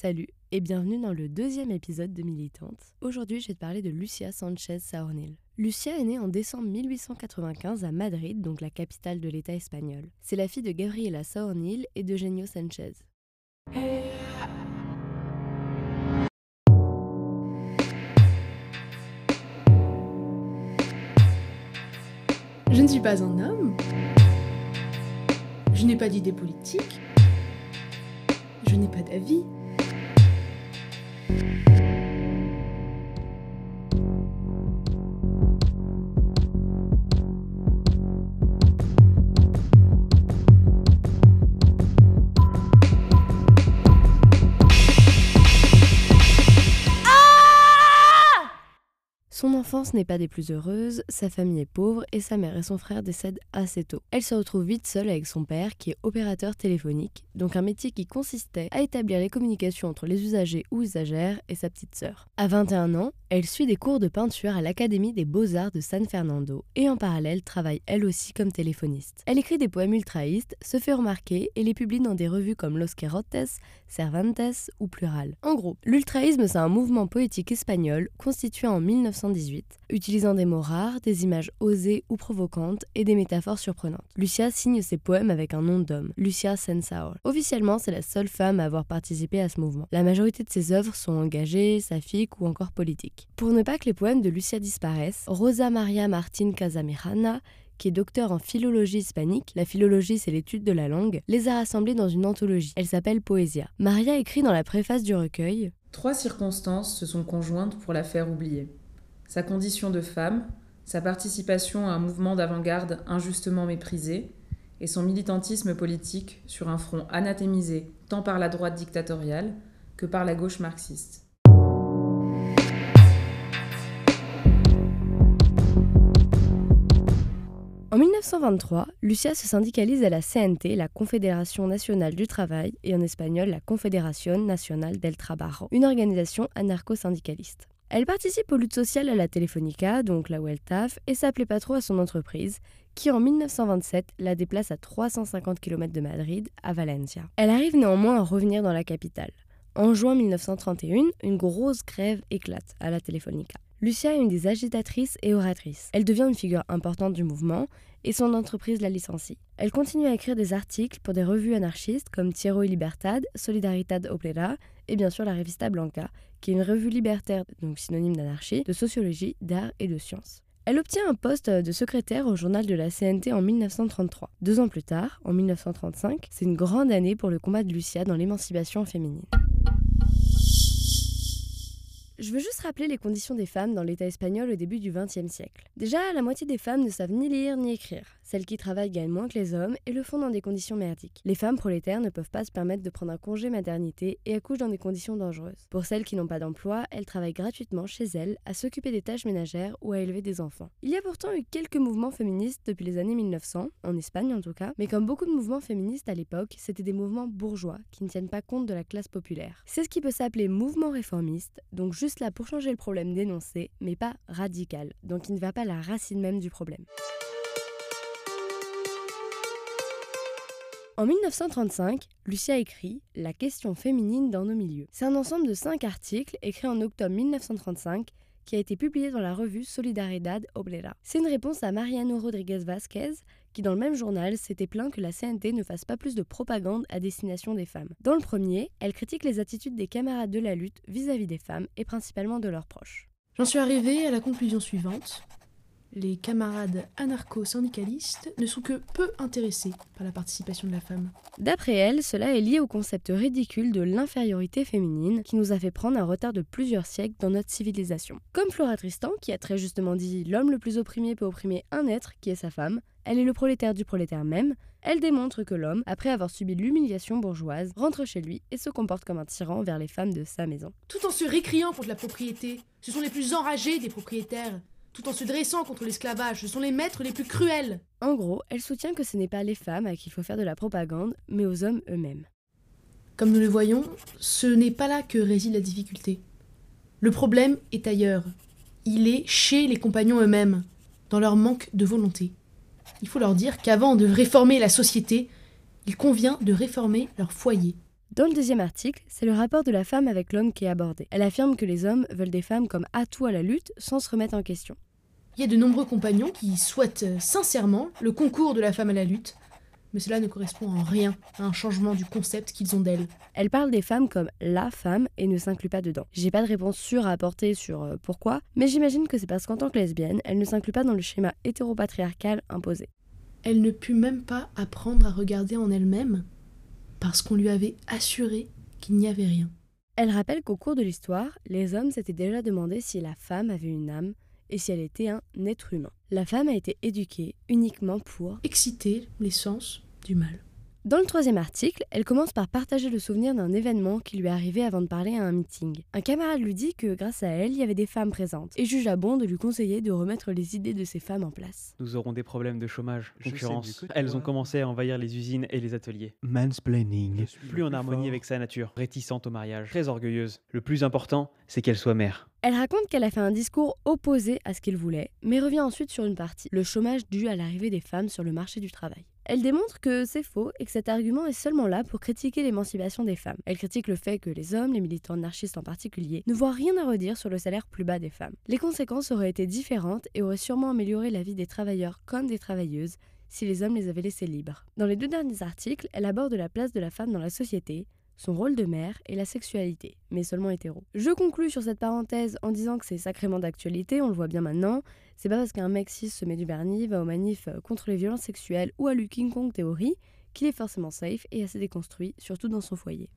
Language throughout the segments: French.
Salut et bienvenue dans le deuxième épisode de Militante. Aujourd'hui, je vais te parler de Lucia Sanchez Saornil. Lucia est née en décembre 1895 à Madrid, donc la capitale de l'État espagnol. C'est la fille de Gabriela Saornil et d'Eugenio Sanchez. Je ne suis pas un homme. Je n'ai pas d'idée politique. Je n'ai pas d'avis. Son enfance n'est pas des plus heureuses, sa famille est pauvre et sa mère et son frère décèdent assez tôt. Elle se retrouve vite seule avec son père qui est opérateur téléphonique, donc un métier qui consistait à établir les communications entre les usagers ou usagères et sa petite sœur. À 21 ans, elle suit des cours de peinture à l'Académie des Beaux-Arts de San Fernando et en parallèle travaille elle aussi comme téléphoniste. Elle écrit des poèmes ultraïstes, se fait remarquer et les publie dans des revues comme Los Querotes, Cervantes ou Plural. En gros, l'ultraïsme c'est un mouvement poétique espagnol constitué en 1900 utilisant des mots rares, des images osées ou provocantes et des métaphores surprenantes. Lucia signe ses poèmes avec un nom d'homme, Lucia Sensauer. Officiellement, c'est la seule femme à avoir participé à ce mouvement. La majorité de ses œuvres sont engagées, saphiques ou encore politiques. Pour ne pas que les poèmes de Lucia disparaissent, Rosa Maria Martin Casamirana qui est docteur en philologie hispanique, la philologie c'est l'étude de la langue, les a rassemblés dans une anthologie. Elle s'appelle Poésia. Maria écrit dans la préface du recueil Trois circonstances se sont conjointes pour la faire oublier sa condition de femme, sa participation à un mouvement d'avant-garde injustement méprisé, et son militantisme politique sur un front anathémisé tant par la droite dictatoriale que par la gauche marxiste. En 1923, Lucia se syndicalise à la CNT, la Confédération nationale du travail, et en espagnol la Confédération nacional del Trabajo, une organisation anarcho-syndicaliste. Elle participe aux luttes sociales à la Telefonica, donc là où et ça plaît pas trop à son entreprise, qui en 1927 la déplace à 350 km de Madrid, à Valencia. Elle arrive néanmoins à revenir dans la capitale. En juin 1931, une grosse grève éclate à la Telefonica. Lucia est une des agitatrices et oratrices. Elle devient une figure importante du mouvement et son entreprise la licencie. Elle continue à écrire des articles pour des revues anarchistes comme Tierra y Libertad, Solidaridad Obrera et bien sûr la Revista Blanca, qui est une revue libertaire, donc synonyme d'anarchie, de sociologie, d'art et de sciences. Elle obtient un poste de secrétaire au journal de la CNT en 1933. Deux ans plus tard, en 1935, c'est une grande année pour le combat de Lucia dans l'émancipation féminine. Je veux juste rappeler les conditions des femmes dans l'État espagnol au début du XXe siècle. Déjà, la moitié des femmes ne savent ni lire ni écrire. Celles qui travaillent gagnent moins que les hommes et le font dans des conditions merdiques. Les femmes prolétaires ne peuvent pas se permettre de prendre un congé maternité et accouchent dans des conditions dangereuses. Pour celles qui n'ont pas d'emploi, elles travaillent gratuitement chez elles à s'occuper des tâches ménagères ou à élever des enfants. Il y a pourtant eu quelques mouvements féministes depuis les années 1900, en Espagne en tout cas, mais comme beaucoup de mouvements féministes à l'époque, c'était des mouvements bourgeois qui ne tiennent pas compte de la classe populaire. C'est ce qui peut s'appeler mouvement réformiste, donc juste là pour changer le problème dénoncé, mais pas radical, donc il ne va pas à la racine même du problème. En 1935, Lucia écrit La question féminine dans nos milieux. C'est un ensemble de cinq articles écrits en octobre 1935 qui a été publié dans la revue Solidaridad Obrera. C'est une réponse à Mariano Rodriguez Vázquez, qui dans le même journal s'était plaint que la CNT ne fasse pas plus de propagande à destination des femmes. Dans le premier, elle critique les attitudes des camarades de la lutte vis-à-vis -vis des femmes et principalement de leurs proches. J'en suis arrivée à la conclusion suivante les camarades anarcho-syndicalistes ne sont que peu intéressés par la participation de la femme. D'après elle, cela est lié au concept ridicule de l'infériorité féminine qui nous a fait prendre un retard de plusieurs siècles dans notre civilisation. Comme Flora Tristan, qui a très justement dit l'homme le plus opprimé peut opprimer un être qui est sa femme, elle est le prolétaire du prolétaire même, elle démontre que l'homme, après avoir subi l'humiliation bourgeoise, rentre chez lui et se comporte comme un tyran vers les femmes de sa maison. Tout en se récriant contre la propriété, ce sont les plus enragés des propriétaires tout en se dressant contre l'esclavage. Ce sont les maîtres les plus cruels. En gros, elle soutient que ce n'est pas les femmes à qui il faut faire de la propagande, mais aux hommes eux-mêmes. Comme nous le voyons, ce n'est pas là que réside la difficulté. Le problème est ailleurs. Il est chez les compagnons eux-mêmes, dans leur manque de volonté. Il faut leur dire qu'avant de réformer la société, il convient de réformer leur foyer. Dans le deuxième article, c'est le rapport de la femme avec l'homme qui est abordé. Elle affirme que les hommes veulent des femmes comme atout à la lutte sans se remettre en question. Il y a de nombreux compagnons qui souhaitent euh, sincèrement le concours de la femme à la lutte, mais cela ne correspond en rien à un changement du concept qu'ils ont d'elle. Elle parle des femmes comme la femme et ne s'inclut pas dedans. J'ai pas de réponse sûre à apporter sur euh, pourquoi, mais j'imagine que c'est parce qu'en tant que lesbienne, elle ne s'inclut pas dans le schéma hétéropatriarcal imposé. Elle ne put même pas apprendre à regarder en elle-même parce qu'on lui avait assuré qu'il n'y avait rien. Elle rappelle qu'au cours de l'histoire, les hommes s'étaient déjà demandé si la femme avait une âme et si elle était un être humain. La femme a été éduquée uniquement pour exciter les sens du mal. Dans le troisième article, elle commence par partager le souvenir d'un événement qui lui est arrivé avant de parler à un meeting. Un camarade lui dit que grâce à elle, il y avait des femmes présentes et jugea bon de lui conseiller de remettre les idées de ces femmes en place. Nous aurons des problèmes de chômage, concurrence. Elles ont commencé à envahir les usines et les ateliers. Mansplaining. Plus en harmonie avec sa nature, réticente au mariage, très orgueilleuse. Le plus important, c'est qu'elle soit mère. Elle raconte qu'elle a fait un discours opposé à ce qu'il voulait, mais revient ensuite sur une partie, le chômage dû à l'arrivée des femmes sur le marché du travail. Elle démontre que c'est faux et que cet argument est seulement là pour critiquer l'émancipation des femmes. Elle critique le fait que les hommes, les militants anarchistes en particulier, ne voient rien à redire sur le salaire plus bas des femmes. Les conséquences auraient été différentes et auraient sûrement amélioré la vie des travailleurs comme des travailleuses si les hommes les avaient laissés libres. Dans les deux derniers articles, elle aborde la place de la femme dans la société, son rôle de mère et la sexualité, mais seulement hétéro. Je conclus sur cette parenthèse en disant que c'est sacrément d'actualité, on le voit bien maintenant. C'est pas parce qu'un mec se met du vernis, va aux manifs contre les violences sexuelles ou à lui King Kong théorie qu'il est forcément safe et assez déconstruit, surtout dans son foyer.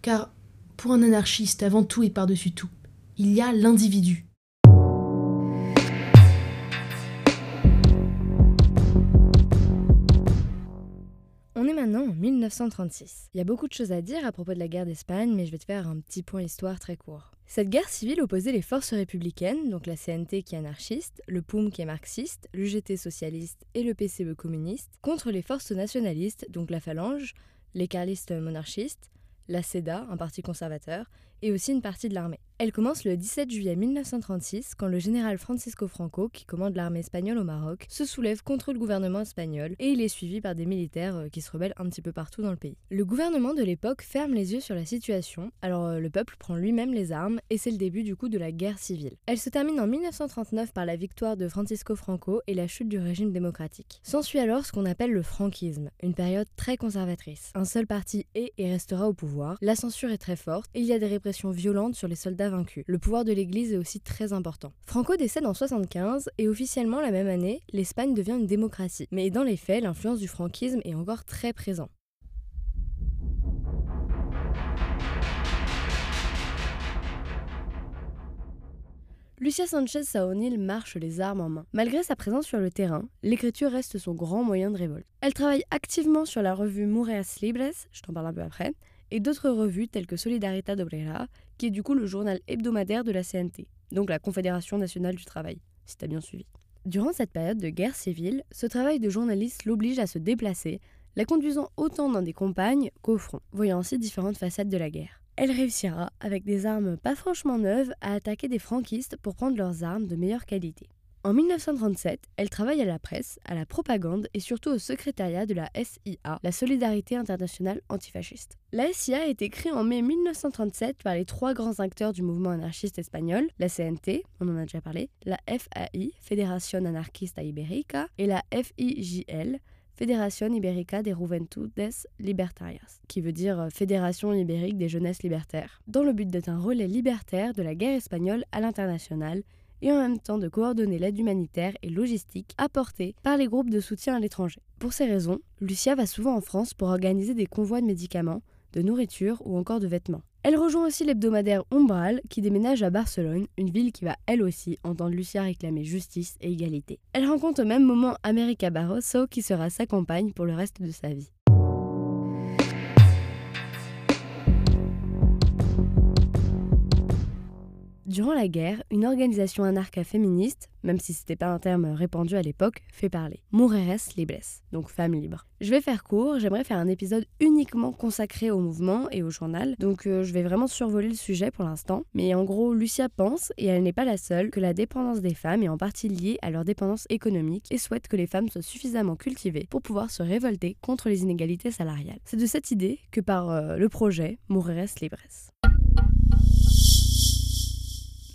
Car pour un anarchiste, avant tout et par-dessus tout, il y a l'individu. En 1936. Il y a beaucoup de choses à dire à propos de la guerre d'Espagne, mais je vais te faire un petit point histoire très court. Cette guerre civile opposait les forces républicaines, donc la CNT qui est anarchiste, le POUM qui est marxiste, l'UGT socialiste et le PCE communiste, contre les forces nationalistes, donc la Phalange, les carlistes monarchistes, la CEDA, un parti conservateur, et aussi une partie de l'armée. Elle commence le 17 juillet 1936 quand le général Francisco Franco, qui commande l'armée espagnole au Maroc, se soulève contre le gouvernement espagnol et il est suivi par des militaires euh, qui se rebellent un petit peu partout dans le pays. Le gouvernement de l'époque ferme les yeux sur la situation, alors euh, le peuple prend lui-même les armes et c'est le début du coup de la guerre civile. Elle se termine en 1939 par la victoire de Francisco Franco et la chute du régime démocratique. S'ensuit alors ce qu'on appelle le franquisme, une période très conservatrice. Un seul parti est et restera au pouvoir, la censure est très forte et il y a des répressions violentes sur les soldats Le pouvoir de l'Église est aussi très important. Franco décède en 75 et officiellement la même année, l'Espagne devient une démocratie. Mais dans les faits, l'influence du franquisme est encore très présente. Lucia Sanchez Saonil marche les armes en main. Malgré sa présence sur le terrain, l'écriture reste son grand moyen de révolte. Elle travaille activement sur la revue Mureas Libres, je t'en parle un peu après, et d'autres revues telles que Solidaridad Obrera, qui est du coup le journal hebdomadaire de la CNT, donc la Confédération nationale du travail, si t'as bien suivi. Durant cette période de guerre civile, ce travail de journaliste l'oblige à se déplacer, la conduisant autant dans des campagnes qu'au front, voyant ainsi différentes facettes de la guerre. Elle réussira, avec des armes pas franchement neuves, à attaquer des franquistes pour prendre leurs armes de meilleure qualité. En 1937, elle travaille à la presse, à la propagande et surtout au secrétariat de la SIA, la Solidarité internationale antifasciste. La SIA a été créée en mai 1937 par les trois grands acteurs du mouvement anarchiste espagnol, la CNT, on en a déjà parlé, la FAI, Fédération Anarquista Ibérica, et la FIJL, Fédération Ibérica de Juventudes Libertarias, qui veut dire euh, Fédération ibérique des jeunesses libertaires, dans le but d'être un relais libertaire de la guerre espagnole à l'international et en même temps de coordonner l'aide humanitaire et logistique apportée par les groupes de soutien à l'étranger. Pour ces raisons, Lucia va souvent en France pour organiser des convois de médicaments, de nourriture ou encore de vêtements. Elle rejoint aussi l'hebdomadaire Umbral qui déménage à Barcelone, une ville qui va elle aussi entendre Lucia réclamer justice et égalité. Elle rencontre au même moment America Barroso qui sera sa compagne pour le reste de sa vie. Durant la guerre, une organisation anarcha-féministe, même si c'était pas un terme répandu à l'époque, fait parler. Mujeres libres, donc femmes libres. Je vais faire court, j'aimerais faire un épisode uniquement consacré au mouvement et au journal, donc euh, je vais vraiment survoler le sujet pour l'instant. Mais en gros, Lucia pense, et elle n'est pas la seule, que la dépendance des femmes est en partie liée à leur dépendance économique et souhaite que les femmes soient suffisamment cultivées pour pouvoir se révolter contre les inégalités salariales. C'est de cette idée que part euh, le projet Mujeres libres.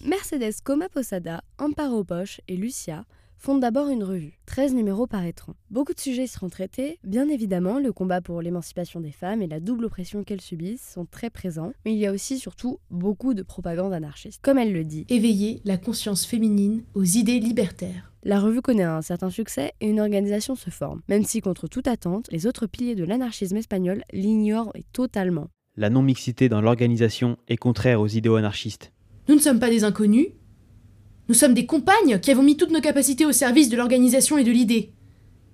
Mercedes Coma Posada, Amparo Bosch et Lucia fondent d'abord une revue. 13 numéros paraîtront. Beaucoup de sujets seront traités. Bien évidemment, le combat pour l'émancipation des femmes et la double oppression qu'elles subissent sont très présents, mais il y a aussi surtout beaucoup de propagande anarchiste. Comme elle le dit, Éveiller la conscience féminine aux idées libertaires. la revue connaît un certain succès et une organisation se forme, même si contre toute attente, les autres piliers de l'anarchisme espagnol l'ignorent totalement. La non-mixité dans l'organisation est contraire aux idéaux anarchistes. Nous ne sommes pas des inconnus. Nous sommes des compagnes qui avons mis toutes nos capacités au service de l'organisation et de l'idée.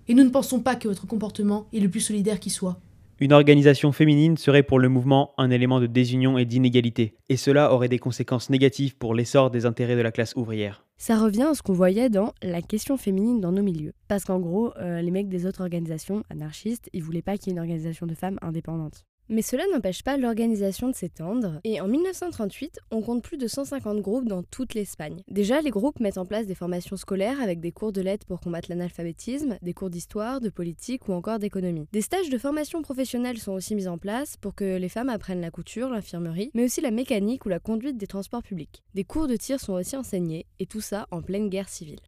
Et nous ne pensons pas que votre comportement est le plus solidaire qui soit. Une organisation féminine serait pour le mouvement un élément de désunion et d'inégalité, et cela aurait des conséquences négatives pour l'essor des intérêts de la classe ouvrière. Ça revient à ce qu'on voyait dans la question féminine dans nos milieux. Parce qu'en gros, euh, les mecs des autres organisations anarchistes, ils voulaient pas qu'il y ait une organisation de femmes indépendante. Mais cela n'empêche pas l'organisation de s'étendre, et en 1938, on compte plus de 150 groupes dans toute l'Espagne. Déjà, les groupes mettent en place des formations scolaires avec des cours de lettres pour combattre l'analphabétisme, des cours d'histoire, de politique ou encore d'économie. Des stages de formation professionnelle sont aussi mis en place pour que les femmes apprennent la couture, l'infirmerie, mais aussi la mécanique ou la conduite des transports publics. Des cours de tir sont aussi enseignés, et tout ça en pleine guerre civile.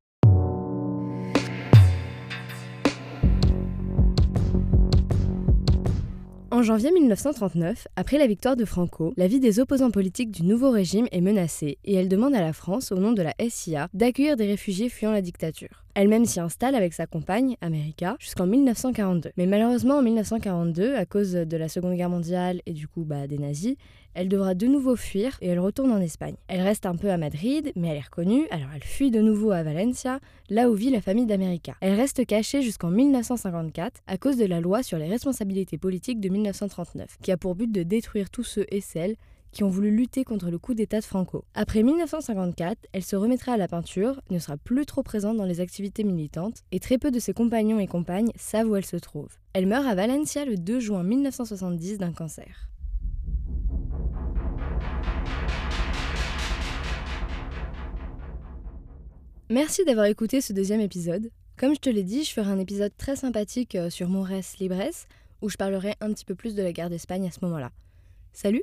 En janvier 1939, après la victoire de Franco, la vie des opposants politiques du nouveau régime est menacée et elle demande à la France, au nom de la SIA, d'accueillir des réfugiés fuyant la dictature. Elle-même s'y installe avec sa compagne, America, jusqu'en 1942. Mais malheureusement, en 1942, à cause de la Seconde Guerre mondiale et du coup bah, des nazis, elle devra de nouveau fuir et elle retourne en Espagne. Elle reste un peu à Madrid, mais elle est reconnue, alors elle fuit de nouveau à Valencia, là où vit la famille d'America. Elle reste cachée jusqu'en 1954 à cause de la loi sur les responsabilités politiques de 1939, qui a pour but de détruire tous ceux et celles qui ont voulu lutter contre le coup d'État de Franco. Après 1954, elle se remettra à la peinture, ne sera plus trop présente dans les activités militantes, et très peu de ses compagnons et compagnes savent où elle se trouve. Elle meurt à Valencia le 2 juin 1970 d'un cancer. Merci d'avoir écouté ce deuxième épisode. Comme je te l'ai dit, je ferai un épisode très sympathique euh, sur Mores Libres, où je parlerai un petit peu plus de la guerre d'Espagne à ce moment-là. Salut